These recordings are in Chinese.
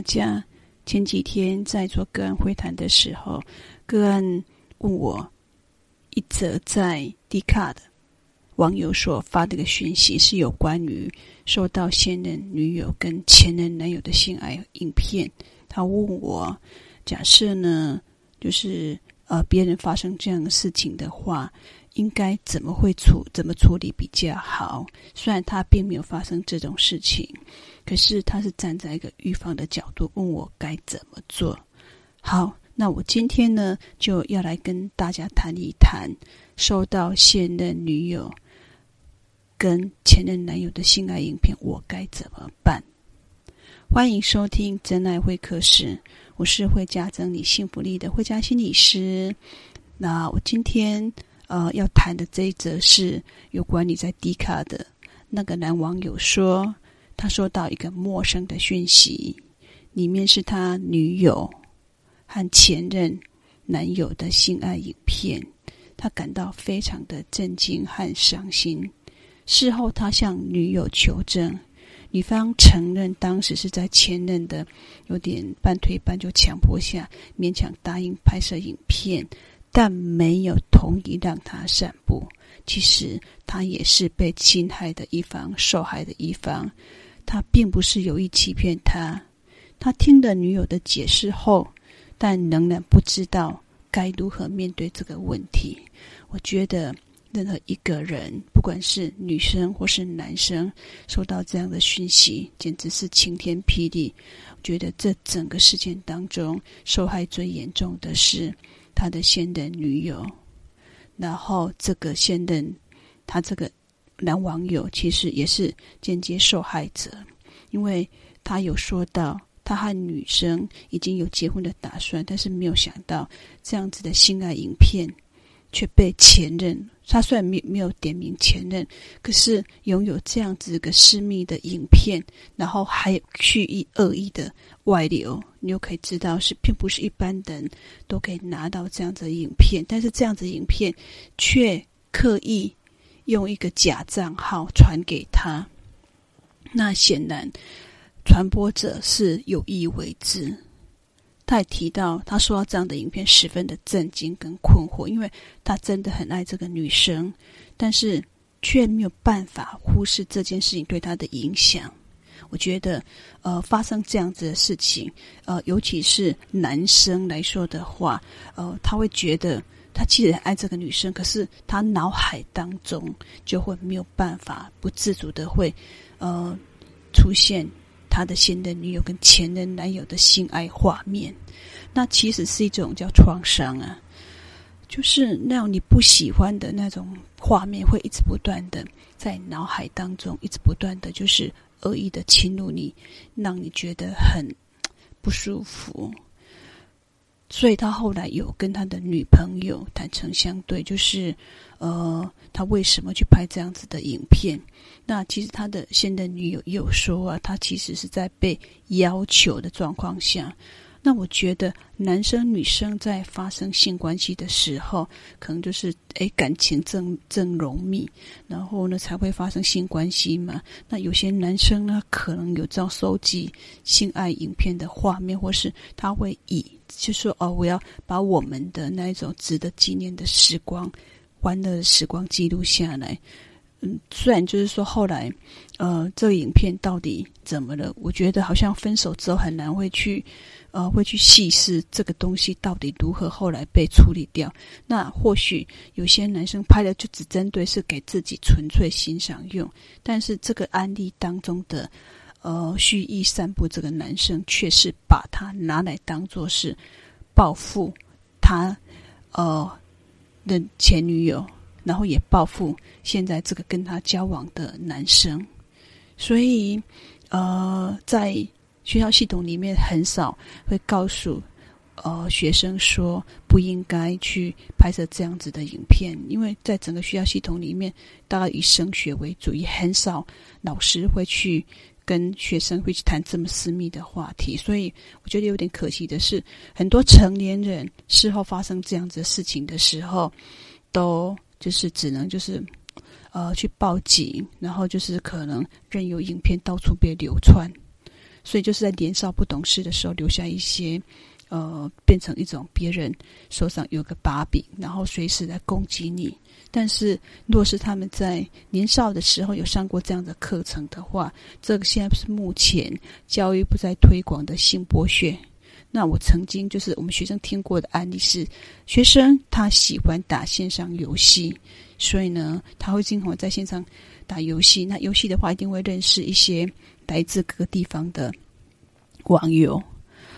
大家！前几天在做个案会谈的时候，个案问我一则在 Dcard 的网友所发的一个讯息，是有关于收到现任女友跟前任男友的性爱影片。他问我，假设呢，就是呃，别人发生这样的事情的话，应该怎么会处怎么处理比较好？虽然他并没有发生这种事情。可是他是站在一个预防的角度问我该怎么做。好，那我今天呢就要来跟大家谈一谈收到现任女友跟前任男友的性爱影片，我该怎么办？欢迎收听真爱会客室，我是会加增你幸福力的慧嘉心理师。那我今天呃要谈的这一则是有关你在 Dcard 的那个男网友说。他收到一个陌生的讯息，里面是他女友和前任男友的性爱影片，他感到非常的震惊和伤心。事后，他向女友求证，女方承认当时是在前任的有点半推半就强迫下，勉强答应拍摄影片，但没有同意让他散布。其实，他也是被侵害的一方，受害的一方。他并不是有意欺骗他，他听了女友的解释后，但仍然不知道该如何面对这个问题。我觉得任何一个人，不管是女生或是男生，收到这样的讯息，简直是晴天霹雳。我觉得这整个事件当中，受害最严重的是他的现任女友，然后这个现任他这个。男网友其实也是间接受害者，因为他有说到，他和女生已经有结婚的打算，但是没有想到这样子的性爱影片却被前任。他虽然没没有点名前任，可是拥有这样子一个私密的影片，然后还有蓄意恶意的外流，你又可以知道是并不是一般人都可以拿到这样子的影片，但是这样子的影片却刻意。用一个假账号传给他，那显然传播者是有意为之。他也提到，他收到这样的影片十分的震惊跟困惑，因为他真的很爱这个女生，但是却没有办法忽视这件事情对他的影响。我觉得，呃，发生这样子的事情，呃，尤其是男生来说的话，呃，他会觉得。他其实很爱这个女生，可是他脑海当中就会没有办法不自主的会，呃，出现他的现任女友跟前任男友的性爱画面。那其实是一种叫创伤啊，就是那种你不喜欢的那种画面，会一直不断的在脑海当中，一直不断的就是恶意的侵入你，让你觉得很不舒服。所以他后来有跟他的女朋友坦诚相对，就是，呃，他为什么去拍这样子的影片？那其实他的现任女友也有说啊，他其实是在被要求的状况下。那我觉得男生女生在发生性关系的时候，可能就是诶感情正正浓密，然后呢才会发生性关系嘛。那有些男生呢，可能有这样收集性爱影片的画面，或是他会以就说哦，我要把我们的那一种值得纪念的时光、欢乐的时光记录下来。嗯，虽然就是说后来，呃，这个影片到底怎么了？我觉得好像分手之后很难会去。呃，会去细思这个东西到底如何后来被处理掉。那或许有些男生拍的就只针对是给自己纯粹欣赏用，但是这个案例当中的呃蓄意散布这个男生却是把他拿来当做是报复他呃的前女友，然后也报复现在这个跟他交往的男生，所以呃在。学校系统里面很少会告诉呃学生说不应该去拍摄这样子的影片，因为在整个学校系统里面，大概以升学为主，也很少老师会去跟学生会去谈这么私密的话题。所以我觉得有点可惜的是，很多成年人事后发生这样子的事情的时候，都就是只能就是呃去报警，然后就是可能任由影片到处被流窜。所以就是在年少不懂事的时候留下一些。呃，变成一种别人手上有个把柄，然后随时来攻击你。但是，若是他们在年少的时候有上过这样的课程的话，这个现在是目前教育部在推广的性剥削。那我曾经就是我们学生听过的案例是，学生他喜欢打线上游戏，所以呢，他会经常在线上打游戏。那游戏的话，一定会认识一些来自各个地方的网友。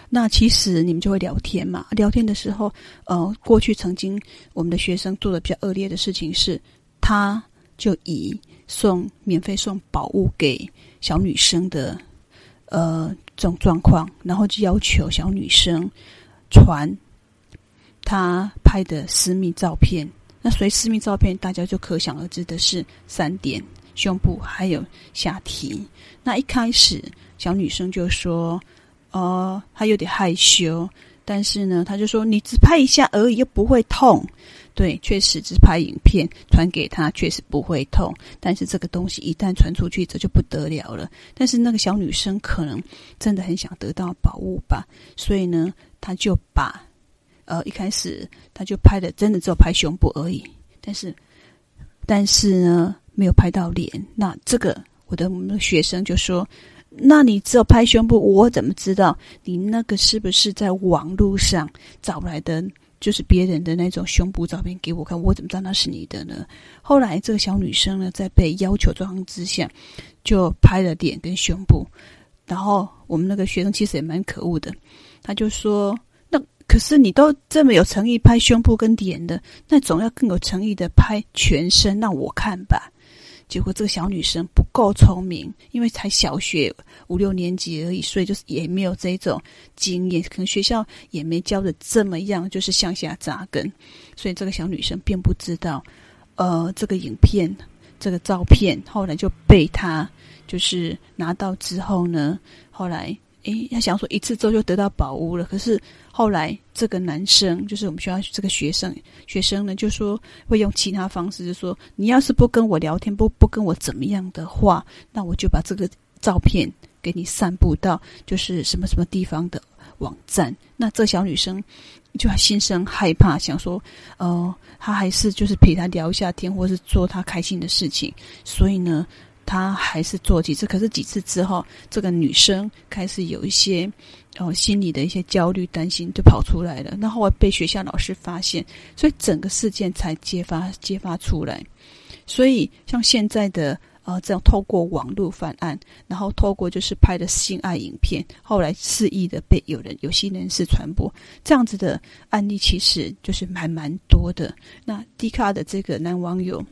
那其实你们就会聊天嘛？聊天的时候，呃，过去曾经我们的学生做的比较恶劣的事情是，他就以送免费送宝物给小女生的，呃，这种状况，然后就要求小女生传他拍的私密照片。那所谓私密照片，大家就可想而知的是三点：胸部还有下体。那一开始小女生就说。哦，她有点害羞，但是呢，她就说：“你只拍一下而已，又不会痛。”对，确实只拍影片传给她，确实不会痛。但是这个东西一旦传出去，这就不得了了。但是那个小女生可能真的很想得到宝物吧，所以呢，她就把呃一开始他就拍的真的只有拍胸部而已，但是但是呢，没有拍到脸。那这个我的学生就说。那你只有拍胸部，我怎么知道你那个是不是在网络上找来的？就是别人的那种胸部照片给我看，我怎么知道那是你的呢？后来这个小女生呢，在被要求状况之下，就拍了脸跟胸部。然后我们那个学生其实也蛮可恶的，他就说：“那可是你都这么有诚意拍胸部跟脸的，那总要更有诚意的拍全身让我看吧。”结果这个小女生不够聪明，因为才小学五六年级而已，所以就是也没有这种经验，可能学校也没教的这么样，就是向下扎根，所以这个小女生并不知道，呃，这个影片、这个照片后来就被她就是拿到之后呢，后来。诶，他想说一次之后就得到宝物了。可是后来这个男生，就是我们学校这个学生，学生呢就说会用其他方式，就说你要是不跟我聊天，不不跟我怎么样的话，那我就把这个照片给你散布到就是什么什么地方的网站。那这小女生就心生害怕，想说，呃，她还是就是陪他聊一下天，或是做她开心的事情。所以呢。他还是做几次，可是几次之后，这个女生开始有一些哦心理的一些焦虑、担心，就跑出来了。那后来被学校老师发现，所以整个事件才揭发揭发出来。所以像现在的呃这样透过网络犯案，然后透过就是拍的性爱影片，后来肆意的被有人有心人士传播，这样子的案例其实就是还蛮多的。那 D 卡的这个男网友。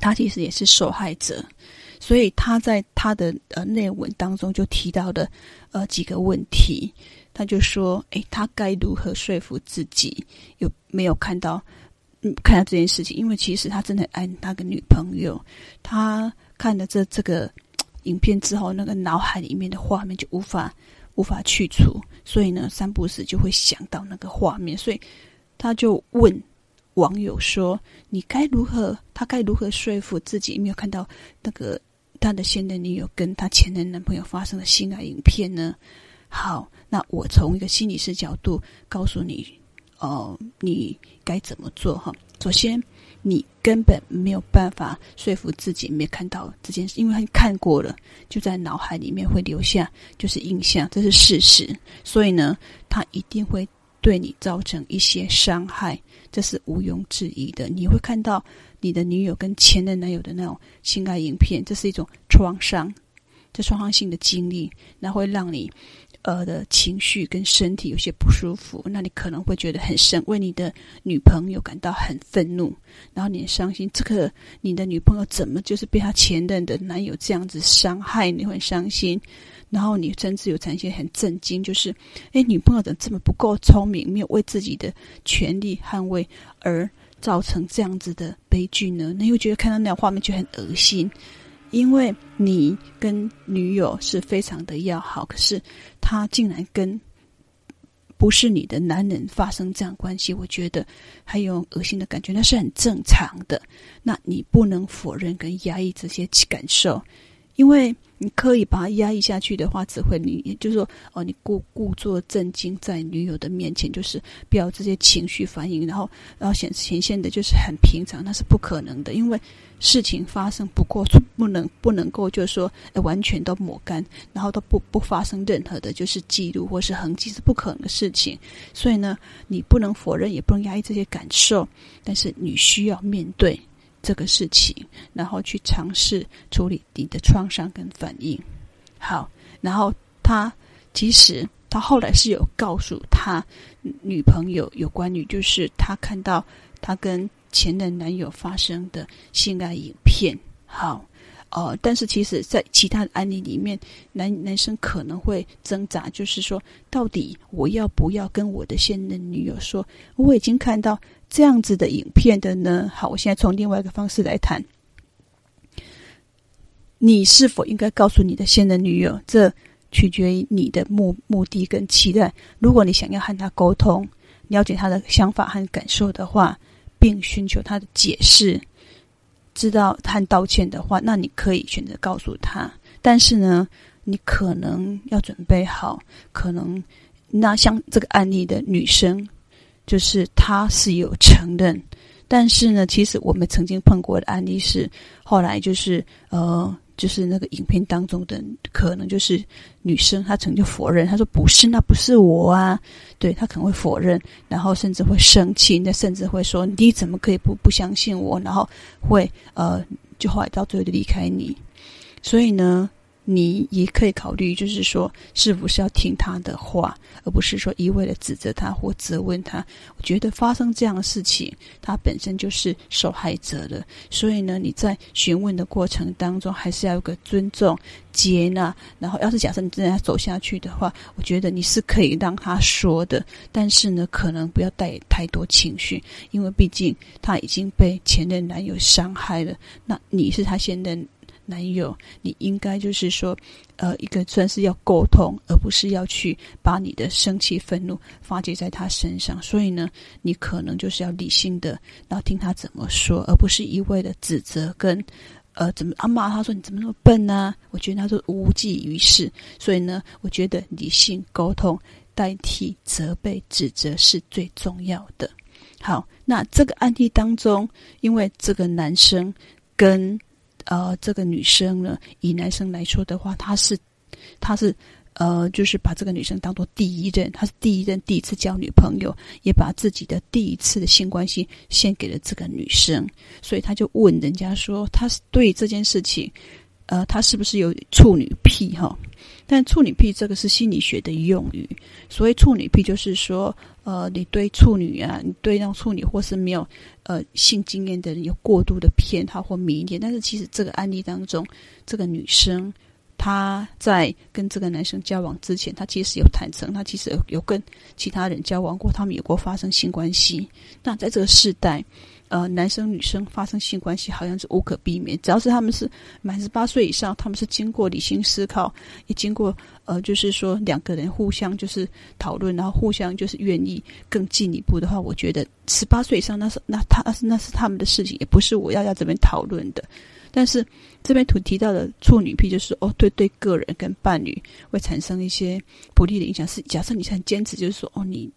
他其实也是受害者，所以他在他的呃内文当中就提到的呃几个问题，他就说：诶，他该如何说服自己？有没有看到嗯看到这件事情？因为其实他真的爱那个女朋友，他看了这这个影片之后，那个脑海里面的画面就无法无法去除，所以呢，三不时就会想到那个画面，所以他就问。网友说：“你该如何？他该如何说服自己？没有看到那个他的现任女友跟他前任男朋友发生的性爱影片呢？”好，那我从一个心理师角度告诉你，哦、呃，你该怎么做？哈，首先，你根本没有办法说服自己没看到这件事，因为他看过了，就在脑海里面会留下就是印象，这是事实。所以呢，他一定会对你造成一些伤害。这是毋庸置疑的。你会看到你的女友跟前任男友的那种性爱影片，这是一种创伤，这创伤性的经历，那会让你呃的情绪跟身体有些不舒服。那你可能会觉得很生，为你的女朋友感到很愤怒，然后你很伤心。这个你的女朋友怎么就是被她前任的男友这样子伤害？你会很伤心。然后你甚至有产生很震惊，就是，哎，女朋友怎么这么不够聪明，没有为自己的权利捍卫，而造成这样子的悲剧呢？那又觉得看到那样画面就很恶心，因为你跟女友是非常的要好，可是他竟然跟不是你的男人发生这样关系，我觉得还有恶心的感觉，那是很正常的。那你不能否认跟压抑这些感受。因为。你刻意把它压抑下去的话，只会你，就是说，哦，你故故作镇静在女友的面前，就是不要这些情绪反应，然后，然后显显现的就是很平常，那是不可能的，因为事情发生不过，不能不能够就是说，完全都抹干，然后都不不发生任何的，就是记录或是痕迹，是不可能的事情。所以呢，你不能否认，也不能压抑这些感受，但是你需要面对。这个事情，然后去尝试处理你的创伤跟反应。好，然后他其实他后来是有告诉他女朋友有关于，就是他看到他跟前任男友发生的性爱影片。好，呃，但是其实在其他的案例里面，男男生可能会挣扎，就是说，到底我要不要跟我的现任女友说，我已经看到。这样子的影片的呢？好，我现在从另外一个方式来谈，你是否应该告诉你的现任女友？这取决于你的目目的跟期待。如果你想要和她沟通，了解她的想法和感受的话，并寻求她的解释，知道和道歉的话，那你可以选择告诉她。但是呢，你可能要准备好，可能那像这个案例的女生。就是他是有承认，但是呢，其实我们曾经碰过的案例是，后来就是呃，就是那个影片当中的可能就是女生，她曾经否认，她说不是，那不是我啊，对，她可能会否认，然后甚至会生气，那甚至会说你怎么可以不不相信我，然后会呃，就后来到最后就离开你，所以呢。你也可以考虑，就是说，是不是要听他的话，而不是说一味的指责他或责问他。我觉得发生这样的事情，他本身就是受害者的。所以呢，你在询问的过程当中，还是要有个尊重、接纳。然后，要是假设你真的要走下去的话，我觉得你是可以让他说的，但是呢，可能不要带太多情绪，因为毕竟他已经被前任男友伤害了。那你是他现任男友，你应该就是说，呃，一个算是要沟通，而不是要去把你的生气、愤怒发泄在他身上。所以呢，你可能就是要理性的，然后听他怎么说，而不是一味的指责跟呃怎么啊骂他说你怎么那么笨呢、啊？我觉得他说无济于事。所以呢，我觉得理性沟通代替责备、指责是最重要的。好，那这个案例当中，因为这个男生跟呃，这个女生呢，以男生来说的话，他是，他是，呃，就是把这个女生当做第一任，他是第一任第一次交女朋友，也把自己的第一次的性关系献给了这个女生，所以他就问人家说，他是对这件事情，呃，他是不是有处女癖哈？但处女癖这个是心理学的用语，所谓处女癖就是说，呃，你对处女啊，你对让处女或是没有呃性经验的人有过度的偏好或迷恋。但是其实这个案例当中，这个女生她在跟这个男生交往之前，她其实有坦诚，她其实有有跟其他人交往过，他们有过发生性关系。那在这个世代。呃，男生女生发生性关系好像是无可避免，只要是他们是满十八岁以上，他们是经过理性思考，也经过呃，就是说两个人互相就是讨论，然后互相就是愿意更进一步的话，我觉得十八岁以上那是那他那是那是他们的事情，也不是我要在这边讨论的。但是这边图提到的处女癖，就是哦，对对，个人跟伴侣会产生一些不利的影响。是假设你很坚持，就是说哦，你。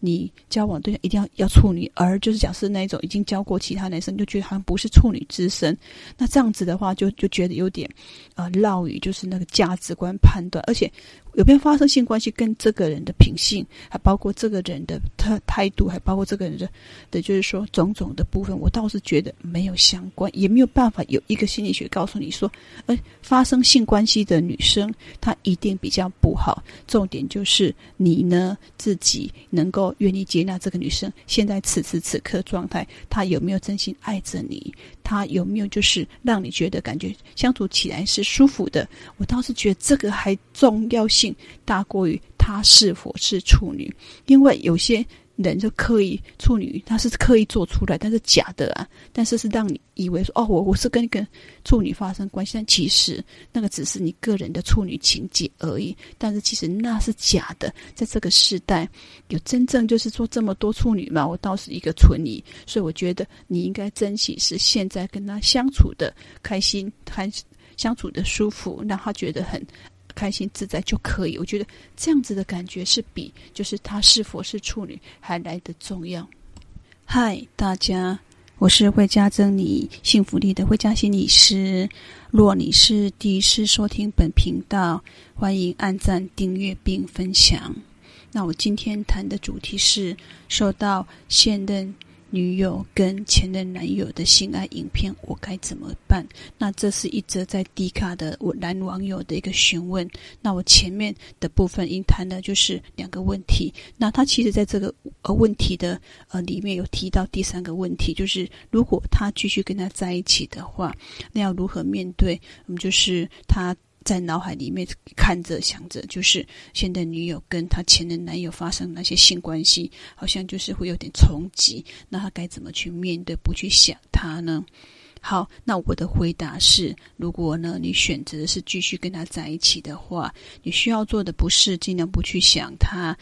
你交往对象一定要要处女，而就是假设那一种已经交过其他男生，就觉得好像不是处女之身，那这样子的话就，就觉得有点呃绕语，就是那个价值观判断，而且。有没有发生性关系，跟这个人的品性，还包括这个人的他态度，还包括这个人的的，就是说种种的部分，我倒是觉得没有相关，也没有办法有一个心理学告诉你说，呃，发生性关系的女生她一定比较不好。重点就是你呢自己能够愿意接纳这个女生现在此时此刻状态，她有没有真心爱着你？她有没有就是让你觉得感觉相处起来是舒服的？我倒是觉得这个还重要性大过于他是否是处女，因为有些。人就刻意处女，他是刻意做出来，但是假的啊！但是是让你以为说，哦，我我是跟一个处女发生关系，但其实那个只是你个人的处女情节而已。但是其实那是假的，在这个时代，有真正就是说这么多处女嘛？我倒是一个存疑，所以我觉得你应该珍惜是现在跟他相处的开心，开相处的舒服，让他觉得很开心自在就可以。我觉得这样子的感觉是比就是他是否是处女还来得重要。嗨，大家。我是会加增你幸福力的慧家心理师。若你是第一次收听本频道，欢迎按赞、订阅并分享。那我今天谈的主题是受到现任。女友跟前任男友的性爱影片，我该怎么办？那这是一则在 D 卡的我男网友的一个询问。那我前面的部分应谈的就是两个问题。那他其实在这个呃问题的呃里面有提到第三个问题，就是如果他继续跟他在一起的话，那要如何面对？嗯，就是他。在脑海里面看着想着，就是现在女友跟她前任男友发生那些性关系，好像就是会有点冲击。那他该怎么去面对，不去想他呢？好，那我的回答是：如果呢，你选择的是继续跟他在一起的话，你需要做的不是尽量不去想他。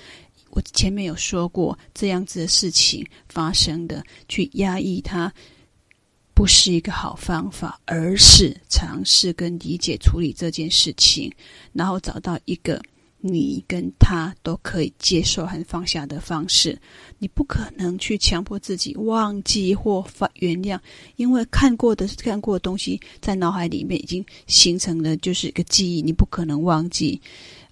我前面有说过，这样子的事情发生的，去压抑他。不是一个好方法，而是尝试跟理解处理这件事情，然后找到一个你跟他都可以接受和放下的方式。你不可能去强迫自己忘记或发原谅，因为看过的看过的东西在脑海里面已经形成了就是一个记忆，你不可能忘记。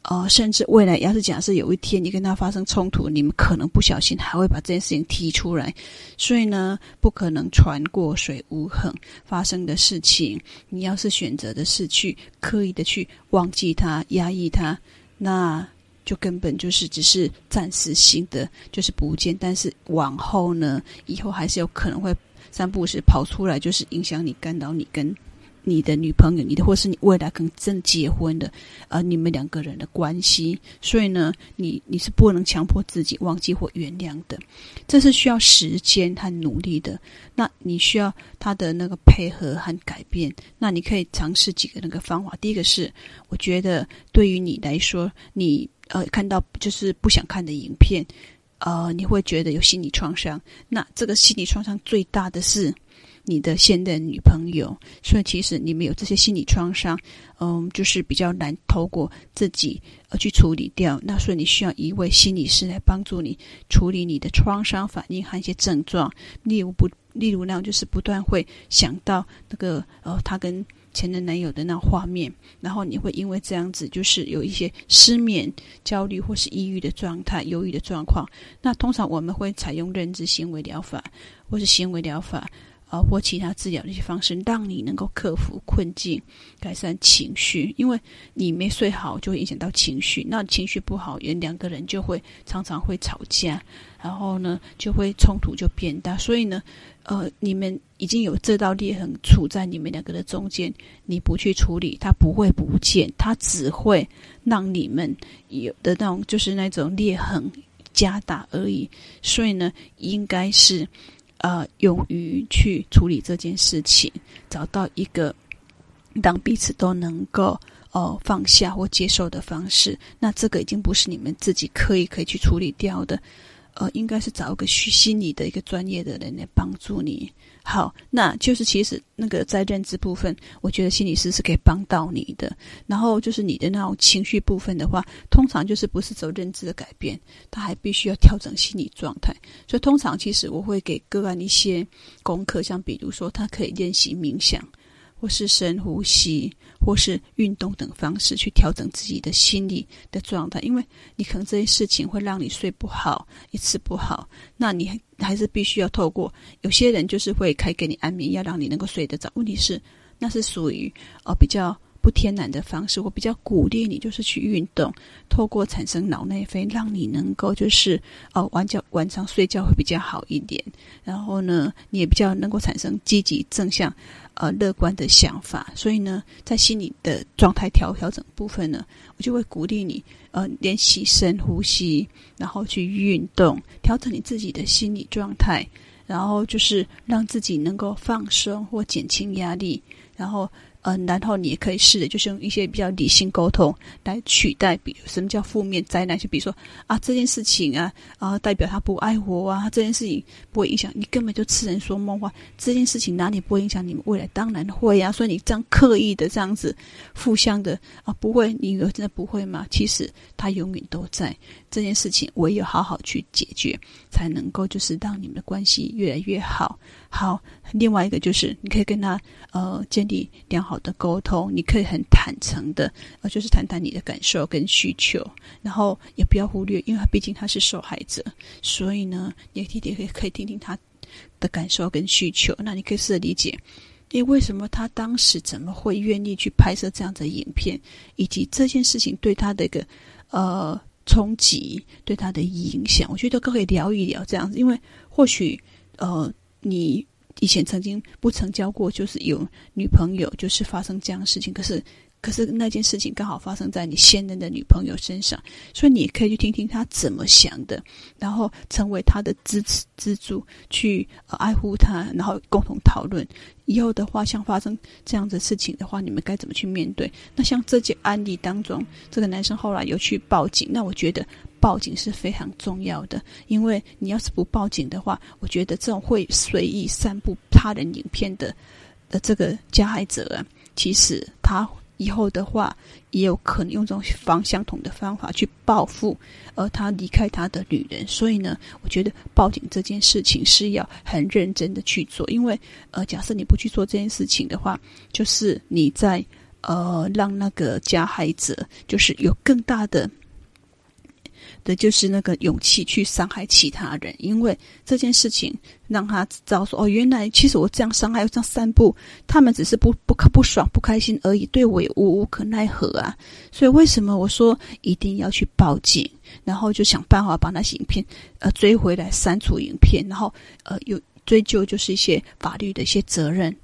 呃，甚至未来要是假设有一天你跟他发生冲突，你们可能不小心还会把这件事情提出来，所以呢，不可能船过水无痕发生的事情。你要是选择的是去刻意的去忘记他、压抑他，那就根本就是只是暂时性的，就是不见。但是往后呢，以后还是有可能会三不五时跑出来，就是影响你、干扰你跟。你的女朋友，你的或是你未来可能真结婚的，呃，你们两个人的关系，所以呢，你你是不能强迫自己忘记或原谅的，这是需要时间和努力的。那你需要他的那个配合和改变。那你可以尝试几个那个方法。第一个是，我觉得对于你来说，你呃看到就是不想看的影片，呃，你会觉得有心理创伤。那这个心理创伤最大的是。你的现任女朋友，所以其实你们有这些心理创伤，嗯，就是比较难透过自己呃去处理掉。那所以你需要一位心理师来帮助你处理你的创伤反应和一些症状，例如不，例如那样就是不断会想到那个呃他跟前任男友的那画面，然后你会因为这样子就是有一些失眠、焦虑或是抑郁的状态、忧郁的状况。那通常我们会采用认知行为疗法或是行为疗法。啊，或其他治疗的一些方式，让你能够克服困境，改善情绪。因为你没睡好，就会影响到情绪。那情绪不好，人两个人就会常常会吵架，然后呢，就会冲突就变大。所以呢，呃，你们已经有这道裂痕处在你们两个的中间，你不去处理，它不会不见，它只会让你们有的那种就是那种裂痕加大而已。所以呢，应该是。呃，勇于去处理这件事情，找到一个让彼此都能够哦、呃、放下或接受的方式。那这个已经不是你们自己刻意可以去处理掉的，呃，应该是找一个心理的一个专业的人来帮助你。好，那就是其实那个在认知部分，我觉得心理师是可以帮到你的。然后就是你的那种情绪部分的话，通常就是不是走认知的改变，他还必须要调整心理状态。所以通常其实我会给个案一些功课，像比如说他可以练习冥想。或是深呼吸，或是运动等方式去调整自己的心理的状态，因为你可能这些事情会让你睡不好，也吃不好，那你还是必须要透过。有些人就是会开给你安眠药，让你能够睡得着。问题是，那是属于呃比较。不天然的方式，我比较鼓励你，就是去运动，透过产生脑内啡，让你能够就是哦，晚觉晚上睡觉会比较好一点。然后呢，你也比较能够产生积极正向、呃乐观的想法。所以呢，在心理的状态调调整部分呢，我就会鼓励你呃练习深呼吸，然后去运动，调整你自己的心理状态，然后就是让自己能够放松或减轻压力，然后。嗯、然后你也可以试着就是用一些比较理性沟通来取代，比如什么叫负面灾难？就比如说啊，这件事情啊啊，代表他不爱我啊，这件事情不会影响你，根本就痴人说梦话。这件事情哪里不会影响你们未来？当然会啊，所以你这样刻意的这样子互相的啊，不会，你以为真的不会吗？其实他永远都在。这件事情唯有好好去解决，才能够就是让你们的关系越来越好。好，另外一个就是你可以跟他呃建立良好的沟通，你可以很坦诚的呃就是谈谈你的感受跟需求，然后也不要忽略，因为他毕竟他是受害者，所以呢，你也可以可以听听他的感受跟需求。那你可以试着理解，因为为什么他当时怎么会愿意去拍摄这样的影片，以及这件事情对他的一个呃。冲击对他的影响，我觉得都可以聊一聊这样子，因为或许呃，你以前曾经不曾交过，就是有女朋友，就是发生这样的事情，可是。可是那件事情刚好发生在你现任的女朋友身上，所以你可以去听听她怎么想的，然后成为她的支持支柱，去、爱护她，然后共同讨论以后的话，像发生这样的事情的话，你们该怎么去面对？那像这件案例当中，这个男生后来有去报警，那我觉得报警是非常重要的，因为你要是不报警的话，我觉得这种会随意散布他人影片的的这个加害者啊，其实他。以后的话，也有可能用这种方相同的方法去报复，而他离开他的女人。所以呢，我觉得报警这件事情是要很认真的去做，因为呃，假设你不去做这件事情的话，就是你在呃让那个加害者就是有更大的。的就是那个勇气去伤害其他人，因为这件事情让他知道说哦，原来其实我这样伤害，这样散布，他们只是不不不爽、不开心而已，对我也无无可奈何啊。所以为什么我说一定要去报警，然后就想办法把那些影片呃追回来、删除影片，然后呃有追究就是一些法律的一些责任。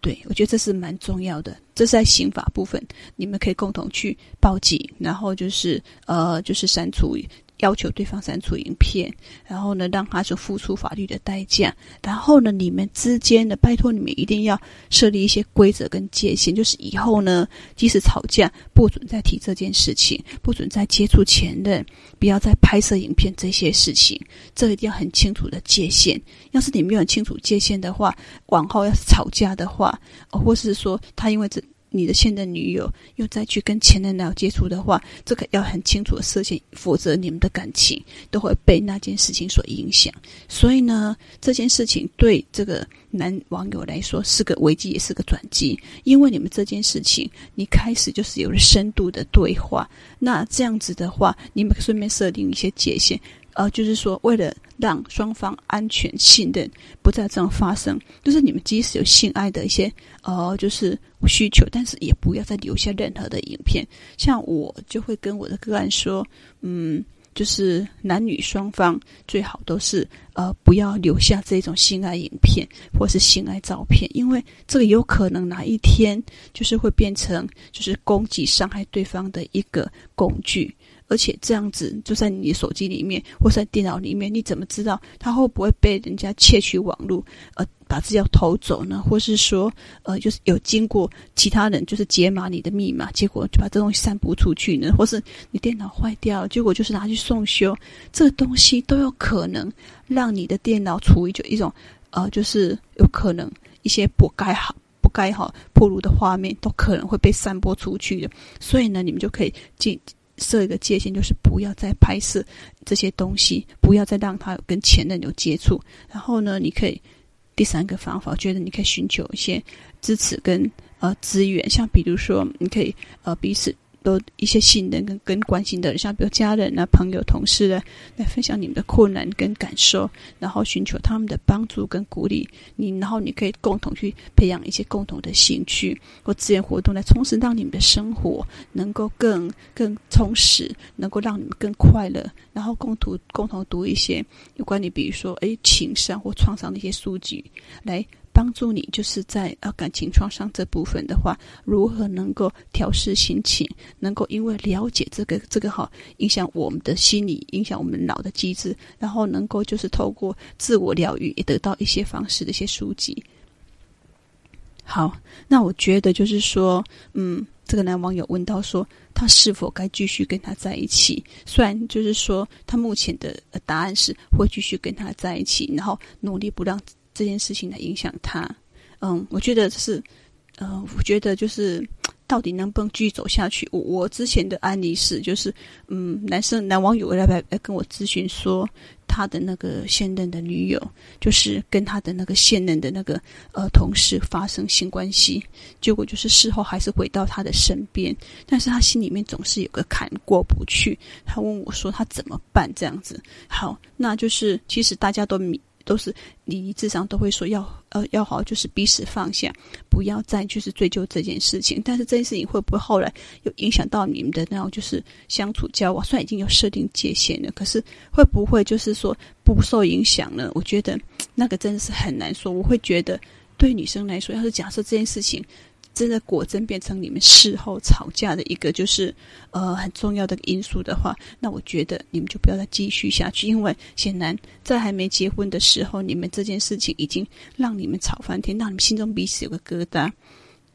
对，我觉得这是蛮重要的。这是在刑法部分，你们可以共同去报警，然后就是呃，就是删除。要求对方删除影片，然后呢，让他就付出法律的代价。然后呢，你们之间的拜托你们一定要设立一些规则跟界限，就是以后呢，即使吵架，不准再提这件事情，不准再接触前任，不要再拍摄影片这些事情，这一定要很清楚的界限。要是你没有很清楚界限的话，往后要是吵架的话，或是说他因为这。你的现任女友又再去跟前任男友接触的话，这个要很清楚的设限，否则你们的感情都会被那件事情所影响。所以呢，这件事情对这个男网友来说是个危机，也是个转机，因为你们这件事情，你开始就是有了深度的对话。那这样子的话，你们顺便设定一些界限。呃，就是说，为了让双方安全、信任不再这样发生，就是你们即使有性爱的一些呃，就是需求，但是也不要再留下任何的影片。像我就会跟我的个案说，嗯，就是男女双方最好都是呃，不要留下这种性爱影片或是性爱照片，因为这个有可能哪一天就是会变成就是攻击、伤害对方的一个工具。而且这样子就在你手机里面或在电脑里面，你怎么知道他会不会被人家窃取网络，呃，把资料偷走呢？或是说，呃，就是有经过其他人就是解码你的密码，结果就把这东西散布出去呢？或是你电脑坏掉，结果就是拿去送修，这个东西都有可能让你的电脑处于就一种，呃，就是有可能一些不该好、不该好暴露的画面都可能会被散播出去的。所以呢，你们就可以进。设一个界限，就是不要再拍摄这些东西，不要再让他跟前任有接触。然后呢，你可以第三个方法，我觉得你可以寻求一些支持跟呃资源，像比如说，你可以呃彼此。都一些信任跟跟关心的人，像比如家人啊、朋友、同事啊，来分享你们的困难跟感受，然后寻求他们的帮助跟鼓励你，然后你可以共同去培养一些共同的兴趣或资源活动，来充实让你们的生活能够更更充实，能够让你们更快乐，然后共同共同读一些有关你，比如说诶情商或创伤的一些书籍来。帮助你就是在呃感情创伤这部分的话，如何能够调试心情，能够因为了解这个这个好影响我们的心理，影响我们脑的机制，然后能够就是透过自我疗愈，也得到一些方式的一些书籍。好，那我觉得就是说，嗯，这个男网友问到说，他是否该继续跟他在一起？虽然就是说，他目前的答案是会继续跟他在一起，然后努力不让这件事情来影响他。嗯，我觉得是，呃，我觉得就是。到底能不能继续走下去？我我之前的案例是，就是嗯，男生男网友来来来跟我咨询说，他的那个现任的女友，就是跟他的那个现任的那个呃同事发生性关系，结果就是事后还是回到他的身边，但是他心里面总是有个坎过不去。他问我说他怎么办？这样子，好，那就是其实大家都明。都是理智上都会说要呃要好，就是彼此放下，不要再就是追究这件事情。但是这件事情会不会后来又影响到你们的那种就是相处交往？虽然已经有设定界限了，可是会不会就是说不受影响呢？我觉得那个真的是很难说。我会觉得对女生来说，要是假设这件事情。真的果真变成你们事后吵架的一个就是呃很重要的因素的话，那我觉得你们就不要再继续下去，因为显然在还没结婚的时候，你们这件事情已经让你们吵翻天，让你们心中彼此有个疙瘩，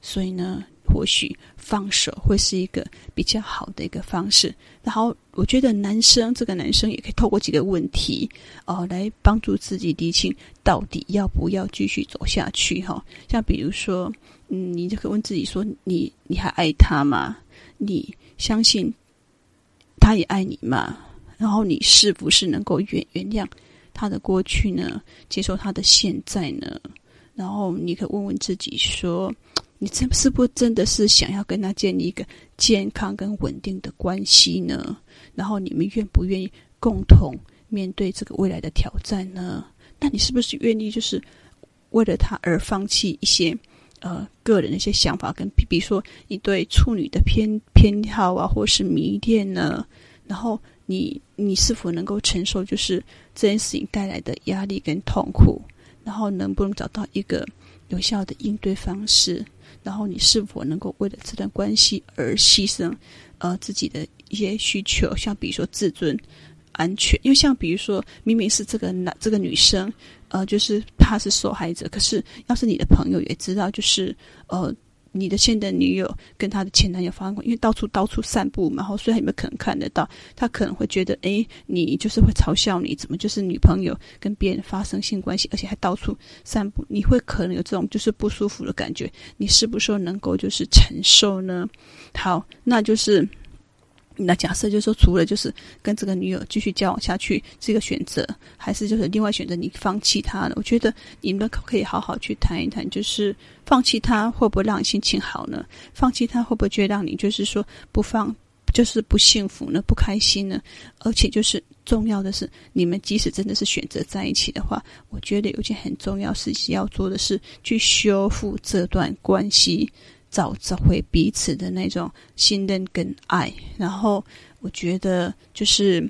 所以呢，或许放手会是一个比较好的一个方式。然后我觉得男生这个男生也可以透过几个问题哦、来帮助自己厘清到底要不要继续走下去哈，像比如说。嗯，你就可以问自己说：你你还爱他吗？你相信他也爱你吗？然后你是不是能够原原谅他的过去呢？接受他的现在呢？然后你可以问问自己说：你这是不真的是想要跟他建立一个健康跟稳定的关系呢？然后你们愿不愿意共同面对这个未来的挑战呢？那你是不是愿意就是为了他而放弃一些？呃，个人的一些想法跟，比如说你对处女的偏偏好啊，或是迷恋呢，然后你你是否能够承受就是这件事情带来的压力跟痛苦，然后能不能找到一个有效的应对方式，然后你是否能够为了这段关系而牺牲呃自己的一些需求，像比如说自尊、安全，因为像比如说明明是这个男这个女生。呃，就是他是受害者，可是要是你的朋友也知道，就是呃，你的现任女友跟她的前男友发生过，因为到处到处散步嘛，然后所以他有没有可能看得到？他可能会觉得，诶，你就是会嘲笑你，怎么就是女朋友跟别人发生性关系，而且还到处散步？你会可能有这种就是不舒服的感觉，你是不是能够就是承受呢？好，那就是。那假设就是说，除了就是跟这个女友继续交往下去这个选择，还是就是另外选择你放弃他呢？我觉得你们可不可以好好去谈一谈，就是放弃他会不会让你心情好呢？放弃他会不会觉得让你就是说不放就是不幸福呢？不开心呢？而且就是重要的是，你们即使真的是选择在一起的话，我觉得有件很重要事情要做的是去修复这段关系。找找回彼此的那种信任跟爱，然后我觉得就是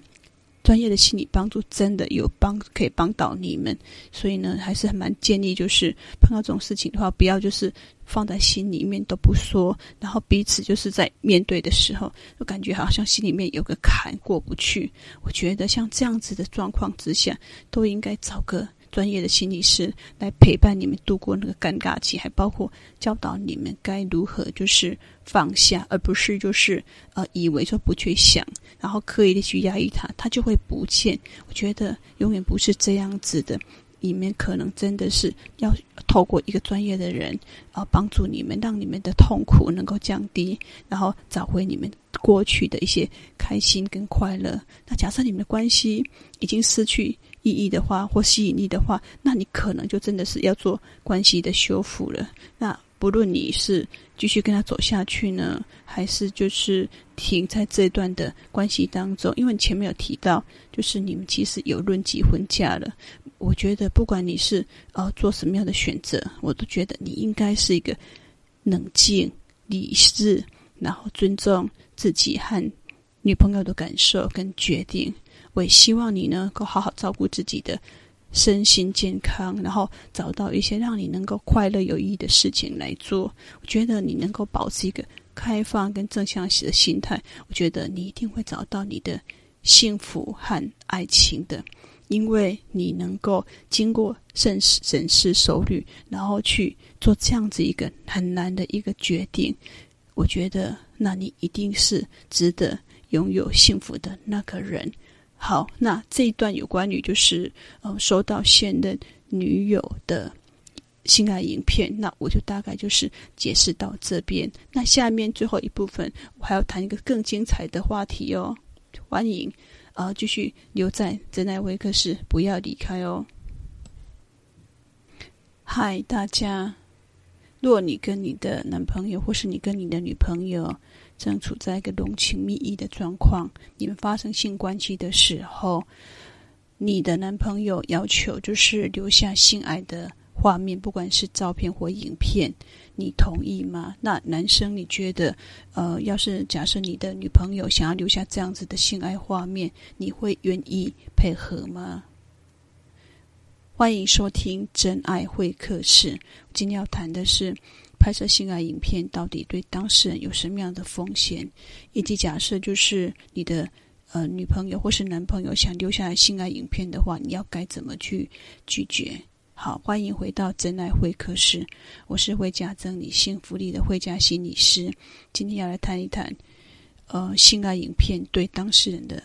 专业的心理帮助真的有帮，可以帮到你们。所以呢，还是很蛮建议，就是碰到这种事情的话，不要就是放在心里面都不说，然后彼此就是在面对的时候，就感觉好像心里面有个坎过不去。我觉得像这样子的状况之下，都应该找个。专业的心理师来陪伴你们度过那个尴尬期，还包括教导你们该如何就是放下，而不是就是呃以为说不去想，然后刻意的去压抑它，它就会不见。我觉得永远不是这样子的，你们可能真的是要透过一个专业的人啊、帮助你们，让你们的痛苦能够降低，然后找回你们过去的一些开心跟快乐。那假设你们的关系已经失去。意义的话或吸引力的话，那你可能就真的是要做关系的修复了。那不论你是继续跟他走下去呢，还是就是停在这段的关系当中，因为你前面有提到，就是你们其实有论及婚嫁了。我觉得不管你是呃做什么样的选择，我都觉得你应该是一个冷静、理智，然后尊重自己和女朋友的感受跟决定。我也希望你呢，能够好好照顾自己的身心健康，然后找到一些让你能够快乐有意义的事情来做。我觉得你能够保持一个开放跟正向的心态，我觉得你一定会找到你的幸福和爱情的。因为你能够经过深思深思熟虑，然后去做这样子一个很难的一个决定，我觉得那你一定是值得拥有幸福的那个人。好，那这一段有关于就是呃收到现任女友的性爱影片，那我就大概就是解释到这边。那下面最后一部分，我还要谈一个更精彩的话题哦，欢迎。啊，继续留在珍爱会客室，不要离开哦。嗨，大家！若你跟你的男朋友，或是你跟你的女朋友，正处在一个浓情蜜意的状况，你们发生性关系的时候，你的男朋友要求就是留下性爱的画面，不管是照片或影片。你同意吗？那男生，你觉得，呃，要是假设你的女朋友想要留下这样子的性爱画面，你会愿意配合吗？欢迎收听真爱会客室。今天要谈的是拍摄性爱影片到底对当事人有什么样的风险，以及假设就是你的呃女朋友或是男朋友想留下来性爱影片的话，你要该怎么去拒绝？好，欢迎回到真爱会客室。我是会家增你幸福力的会家心理师。今天要来谈一谈，呃，性爱影片对当事人的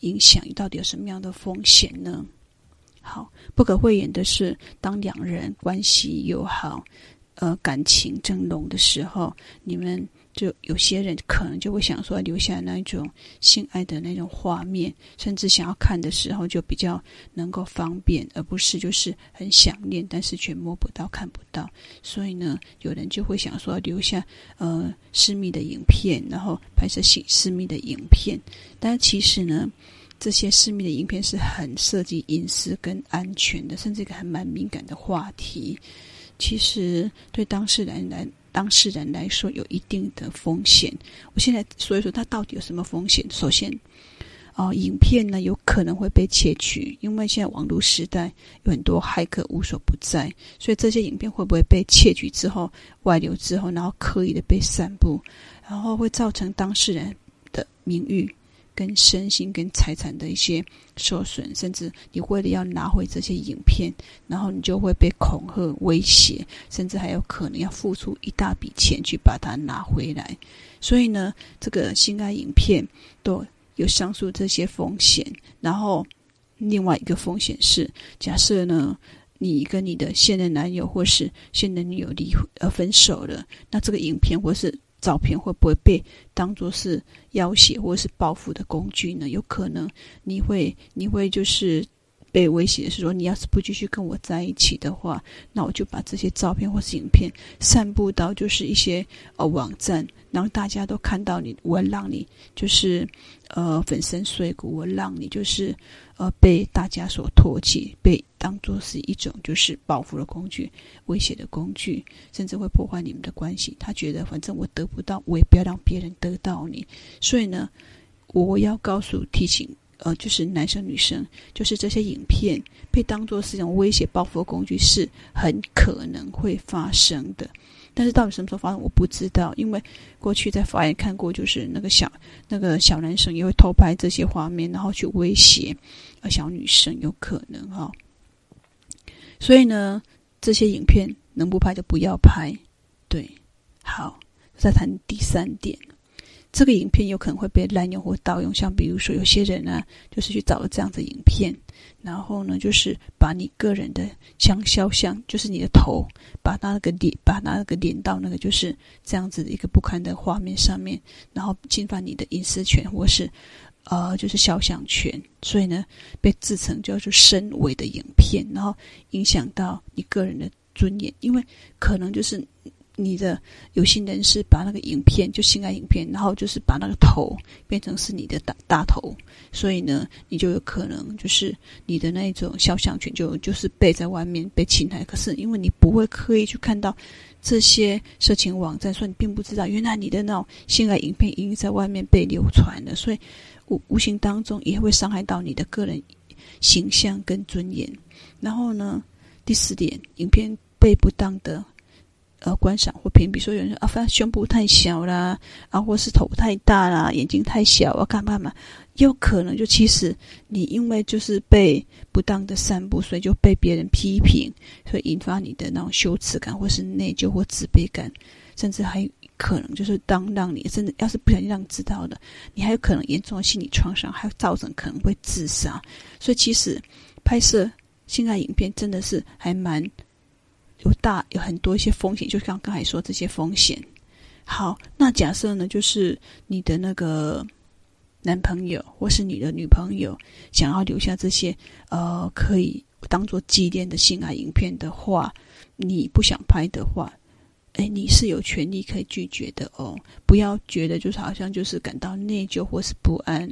影响到底有什么样的风险呢？好，不可讳言的是，当两人关系友好，呃，感情正浓的时候，你们。就有些人可能就会想说，留下那种性爱的那种画面，甚至想要看的时候就比较能够方便，而不是就是很想念，但是却摸不到、看不到。所以呢，有人就会想说，留下呃私密的影片，然后拍摄性私密的影片。但其实呢，这些私密的影片是很涉及隐私跟安全的，甚至一个还蛮敏感的话题。其实对当事人来当事人来说有一定的风险。我现在所以说，它到底有什么风险？首先，啊、呃，影片呢有可能会被窃取，因为现在网络时代有很多骇客无所不在，所以这些影片会不会被窃取之后外流之后，然后刻意的被散布，然后会造成当事人的名誉。跟身心、跟财产的一些受损，甚至你为了要拿回这些影片，然后你就会被恐吓、威胁，甚至还有可能要付出一大笔钱去把它拿回来。所以呢，这个性爱影片都有上述这些风险。然后，另外一个风险是，假设呢，你跟你的现任男友或是现任女友离呃分手了，那这个影片或是。照片会不会被当作是要挟或是报复的工具呢？有可能你会，你会就是被威胁，是说你要是不继续跟我在一起的话，那我就把这些照片或是影片散布到就是一些呃网站，然后大家都看到你，我让你就是呃粉身碎骨，我让你就是。呃，被大家所唾弃，被当作是一种就是报复的工具、威胁的工具，甚至会破坏你们的关系。他觉得反正我得不到，我也不要让别人得到你。所以呢，我要告诉、提醒，呃，就是男生女生，就是这些影片被当作是一种威胁、报复的工具，是很可能会发生的。但是到底什么时候发生，我不知道，因为过去在法院看过，就是那个小那个小男生也会偷拍这些画面，然后去威胁呃小女生，有可能哈、所以呢，这些影片能不拍就不要拍。对，好，再谈第三点。这个影片有可能会被滥用或盗用，像比如说有些人呢，就是去找了这样子影片，然后呢，就是把你个人的像肖像，就是你的头，把那个脸，把那个脸到那个就是这样子的一个不堪的画面上面，然后侵犯你的隐私权或是呃就是肖像权，所以呢，被制成叫做身伪的影片，然后影响到你个人的尊严，因为可能就是。你的有心人士把那个影片，就性爱影片，然后就是把那个头变成是你的大大头，所以呢，你就有可能就是你的那种肖像权就就是被在外面被侵害。可是因为你不会刻意去看到这些色情网站，所以你并不知道原来你的那种性爱影片已经在外面被流传了，所以无无形当中也会伤害到你的个人形象跟尊严。然后呢，第四点，影片被不当的。呃观赏或评比，说有人说啊，反正胸部太小啦，啊，或是头太大啦，眼睛太小啊，干嘛嘛？有可能就其实你因为就是被不当的散布，所以就被别人批评，所以引发你的那种羞耻感，或是内疚或自卑感，甚至还可能就是当让你真的要是不小心让你知道的，你还有可能严重的心理创伤，还有造成可能会自杀。所以其实拍摄性爱影片真的是还蛮有大有很多一些风险，就像刚才说这些风险。好，那假设呢，就是你的那个。男朋友或是你的女朋友想要留下这些呃可以当做纪念的性爱影片的话，你不想拍的话，哎，你是有权利可以拒绝的哦。不要觉得就是好像就是感到内疚或是不安。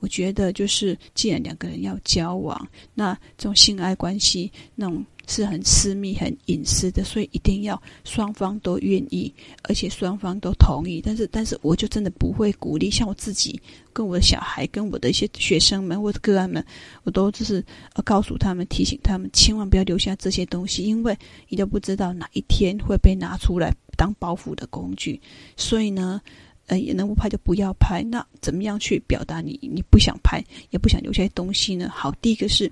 我觉得就是既然两个人要交往，那这种性爱关系那种。是很私密、很隐私的，所以一定要双方都愿意，而且双方都同意。但是，但是我就真的不会鼓励，像我自己、跟我的小孩、跟我的一些学生们或者个案们，我都就是告诉他们、提醒他们，千万不要留下这些东西，因为你都不知道哪一天会被拿出来当包袱的工具。所以呢，呃，也能不拍就不要拍。那怎么样去表达你你不想拍，也不想留下东西呢？好，第一个是。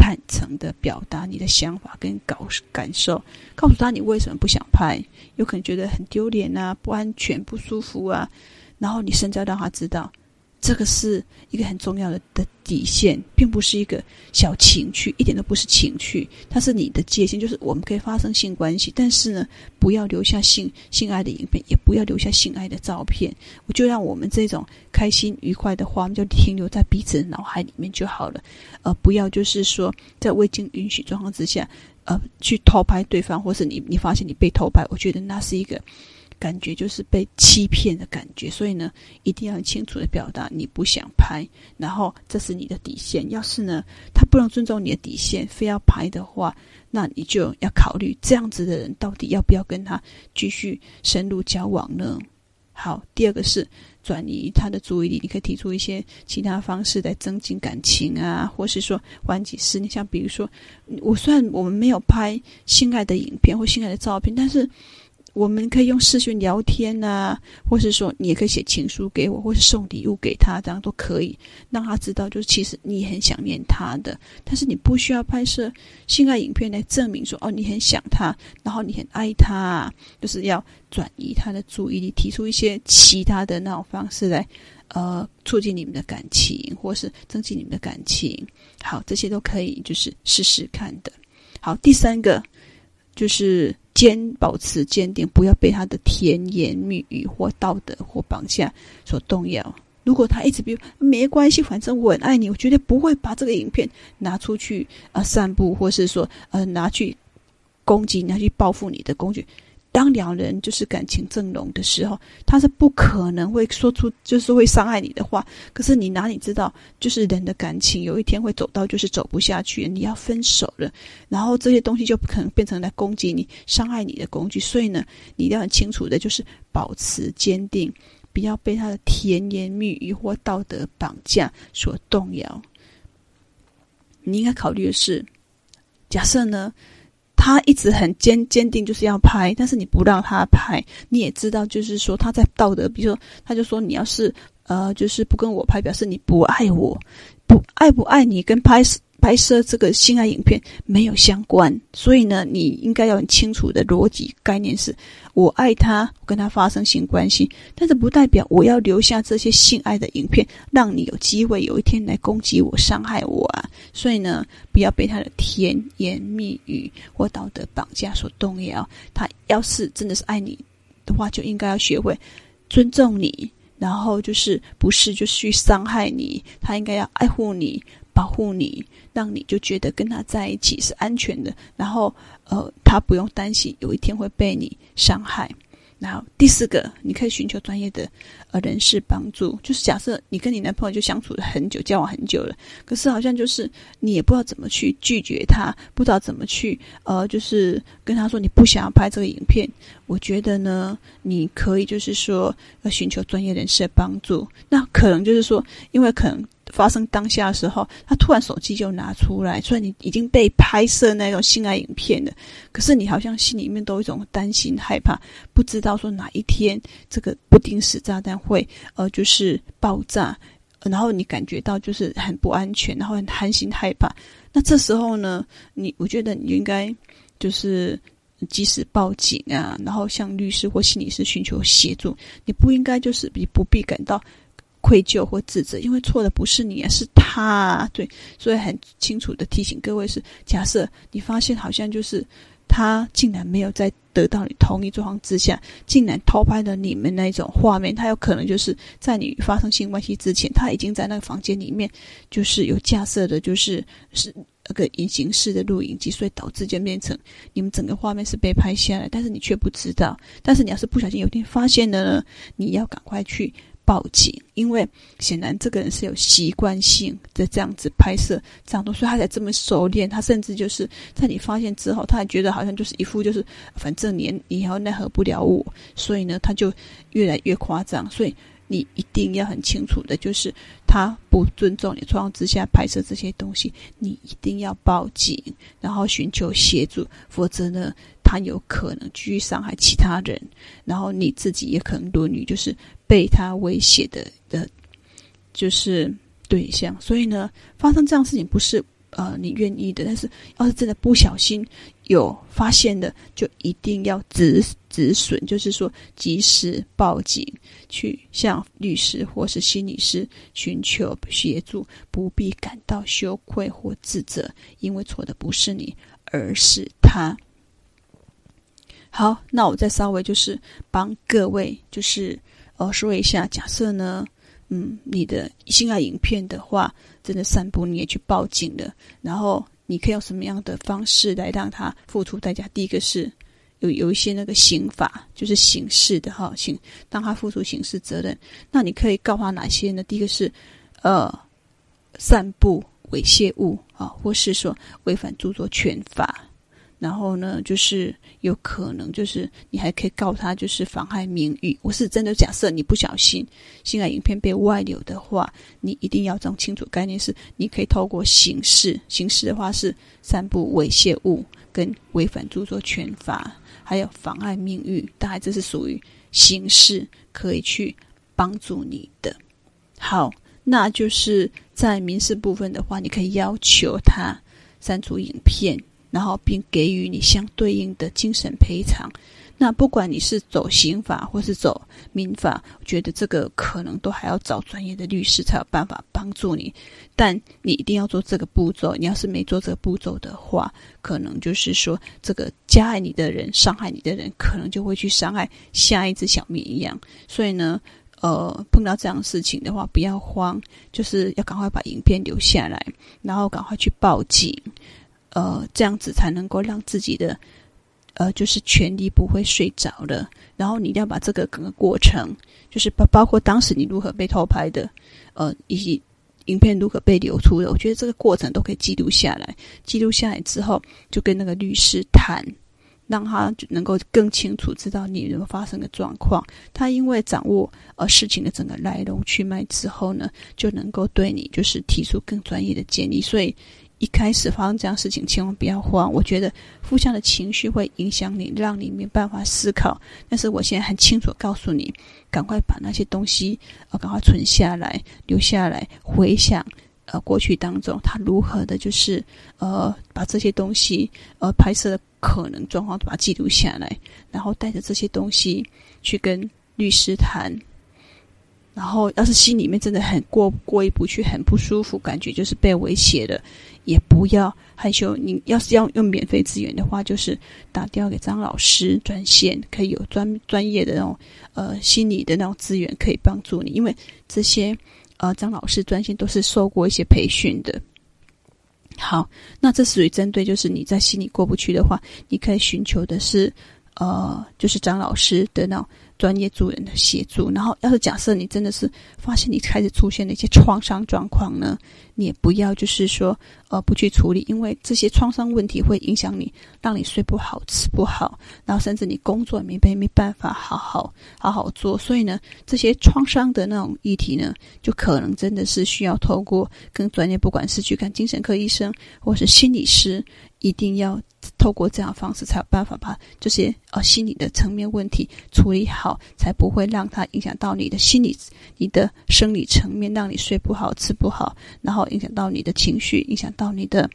坦诚的表达你的想法跟感感受，告诉他你为什么不想拍，有可能觉得很丢脸啊、不安全、不舒服啊，然后你甚至要让他知道。这个是一个很重要的的底线，并不是一个小情趣，一点都不是情趣，它是你的界限，就是我们可以发生性关系，但是呢，不要留下性性爱的影片，也不要留下性爱的照片。我就让我们这种开心愉快的画面就停留在彼此的脑海里面就好了，呃，不要就是说在未经允许状况之下，呃，去偷拍对方，或是你你发现你被偷拍，我觉得那是一个。感觉就是被欺骗的感觉，所以呢，一定要清楚的表达你不想拍，然后这是你的底线。要是呢，他不能尊重你的底线，非要拍的话，那你就要考虑这样子的人到底要不要跟他继续深入交往呢？好，第二个是转移他的注意力，你可以提出一些其他方式来增进感情啊，或是说缓解思念。像比如说，我虽然我们没有拍性爱的影片或性爱的照片，但是。我们可以用视讯聊天呐、或是说你也可以写情书给我，或是送礼物给他，这样都可以让他知道，就是其实你很想念他的。但是你不需要拍摄性爱影片来证明说哦，你很想他，然后你很爱他，就是要转移他的注意力，提出一些其他的那种方式来呃促进你们的感情，或是增进你们的感情。好，这些都可以就是试试看的。好，第三个就是。坚保持坚定，不要被他的甜言蜜语或道德或绑架所动摇。如果他一直比如没关系，反正我很爱你，我绝对不会把这个影片拿出去啊、散布，或是说呃拿去攻击、拿去报复你的工具。当两人就是感情正浓的时候，他是不可能会说出就是会伤害你的话。可是你哪里知道，就是人的感情有一天会走到就是走不下去，你要分手了，然后这些东西就可能变成来攻击你、伤害你的工具。所以呢，你一定要很清楚的，就是保持坚定，不要被他的甜言蜜语或道德绑架所动摇。你应该考虑的是，假设呢？他一直很坚坚定，就是要拍，但是你不让他拍，你也知道，就是说他在道德，比如说，他就说你要是呃，就是不跟我拍，表示你不爱我，不爱不爱你，跟拍拍摄这个性爱影片没有相关，所以呢，你应该要很清楚的逻辑概念是：我爱他，我跟他发生性关系，但是不代表我要留下这些性爱的影片，让你有机会有一天来攻击我、伤害我啊！所以呢，不要被他的甜言蜜语或道德绑架所动摇。他要是真的是爱你的话，就应该要学会尊重你，然后就是不是就是去伤害你，他应该要爱护你。保护你，让你就觉得跟他在一起是安全的，然后呃，他不用担心有一天会被你伤害。然后第四个，你可以寻求专业的呃人士帮助。就是假设你跟你男朋友就相处了很久，交往很久了，可是好像就是你也不知道怎么去拒绝他，不知道怎么去呃，就是跟他说你不想要拍这个影片。我觉得呢，你可以就是说要寻求专业人士的帮助。那可能就是说，因为可能。发生当下的时候，他突然手机就拿出来，虽然你已经被拍摄那种性爱影片了，可是你好像心里面都有一种担心、害怕，不知道说哪一天这个不定时炸弹会呃就是爆炸，然后你感觉到就是很不安全，然后很担心害怕。那这时候呢，你我觉得你应该就是及时报警啊，然后向律师或心理师寻求协助。你不应该就是你不必感到愧疚或自责，因为错的不是你，是他。对，所以很清楚的提醒各位是：假设你发现好像就是他竟然没有在得到你同意状况之下，竟然偷拍了你们那种画面，他有可能就是在你发生性关系之前，他已经在那个房间里面就是有架设的，就是是那个隐形式的录影机，所以导致就变成你们整个画面是被拍下来，但是你却不知道。但是你要是不小心有一天发现了呢，你要赶快去。报警，因为显然这个人是有习惯性的这样子拍摄这样的，所以他才这么熟练。他甚至就是在你发现之后，他还觉得好像就是一副就是反正你你以后奈何不了我，所以呢，他就越来越夸张。所以你一定要很清楚的，就是他不尊重你状况之下拍摄这些东西，你一定要报警，然后寻求协助，否则呢，他有可能继续伤害其他人，然后你自己也可能沦于就是。被他威胁的的，就是对象，所以呢，发生这样事情不是呃你愿意的，但是要是真的不小心有发现的，就一定要止止损，就是说及时报警，去向律师或是心理师寻求协助，不必感到羞愧或自责，因为错的不是你，而是他。好，那我再稍微就是帮各位就是。哦，说一下，假设呢，嗯，你的性爱影片的话，真的散布，你也去报警了，然后你可以用什么样的方式来让他付出代价？第一个是有有一些那个刑法，就是刑事的哈，刑让他付出刑事责任。那你可以告他哪些呢？第一个是呃，散布猥亵物啊，或是说违反著作权法。然后呢，就是有可能，就是你还可以告他，就是妨害名誉。我是真的假设你不小心性爱影片被外流的话，你一定要弄清楚概念是，你可以透过刑事，刑事的话是散布猥亵物跟违反著作权法，还有妨害名誉，大概这是属于刑事可以去帮助你的。好，那就是在民事部分的话，你可以要求他删除影片。然后并给予你相对应的精神赔偿。那不管你是走刑法或是走民法，我觉得这个可能都还要找专业的律师才有办法帮助你。但你一定要做这个步骤。你要是没做这个步骤的话，可能就是说这个加害你的人、伤害你的人，可能就会去伤害下一只小绵羊。所以呢，呃，碰到这样的事情的话，不要慌，就是要赶快把影片留下来，然后赶快去报警。呃，这样子才能够让自己的，呃，就是权利不会睡着了。然后你一定要把这个整个过程，就是包包括当时你如何被偷拍的，呃，以及影片如何被流出的，我觉得这个过程都可以记录下来。记录下来之后，就跟那个律师谈，让他能够更清楚知道你有没有发生的状况。他因为掌握呃事情的整个来龙去脉之后呢，就能够对你就是提出更专业的建议。所以。一开始发生这样事情，千万不要慌。我觉得负向的情绪会影响你，让你没办法思考。但是我现在很清楚告诉你，赶快把那些东西呃，赶快存下来，留下来，回想呃过去当中他如何的，就是呃把这些东西呃拍摄的可能状况把它记录下来，然后带着这些东西去跟律师谈。然后，要是心里面真的很过过意不去，很不舒服，感觉就是被威胁了，也不要害羞。你要是要用免费资源的话，就是打电话给张老师专线，可以有专专业的那种呃心理的那种资源可以帮助你。因为这些呃张老师专线都是受过一些培训的。好，那这属于针对就是你在心里过不去的话，你可以寻求的是呃就是张老师的那种。专业助人的协助。然后，要是假设你真的是发现你开始出现了一些创伤状况呢，你也不要就是说呃不去处理，因为这些创伤问题会影响你，让你睡不好、吃不好，然后甚至你工作也没没没办法好好好好做。所以呢，这些创伤的那种议题呢，就可能真的是需要透过更专业，不管是去看精神科医生或是心理师，一定要。透过这样方式，才有办法把这些呃心理的层面问题处理好，才不会让它影响到你的心理、你的生理层面，让你睡不好、吃不好，然后影响到你的情绪，影响到你的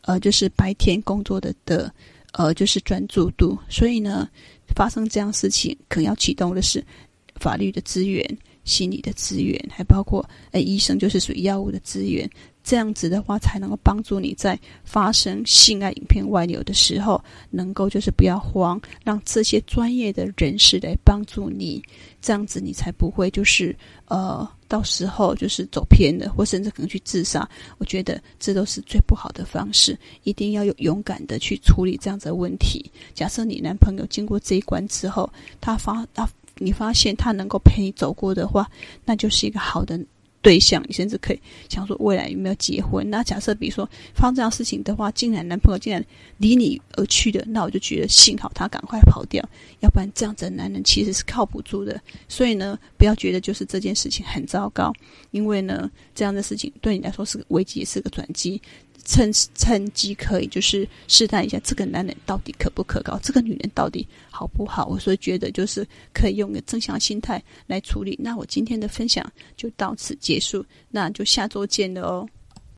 呃就是白天工作的的呃就是专注度。所以呢，发生这样事情，可能要启动的是法律的资源、心理的资源，还包括呃医生，就是属于药物的资源。这样子的话，才能够帮助你在发生性爱影片外流的时候，能够就是不要慌，让这些专业的人士来帮助你。这样子你才不会就是呃，到时候就是走偏了，或甚至可能去自杀。我觉得这都是最不好的方式，一定要有勇敢的去处理这样子的问题。假设你男朋友经过这一关之后，他发他你发现他能够陪你走过的话，那就是一个好的。对象，你甚至可以想说未来有没有结婚。那假设比如说发生这样事情的话，竟然男朋友竟然离你而去的，那我就觉得幸好他赶快跑掉，要不然这样子的男人其实是靠不住的。所以呢，不要觉得就是这件事情很糟糕，因为呢，这样的事情对你来说是个危机，也是个转机。趁趁机可以就是试探一下这个男人到底可不可靠，这个女人到底好不好？我所以觉得就是可以用个正向心态来处理。那我今天的分享就到此结束，那就下周见了哦。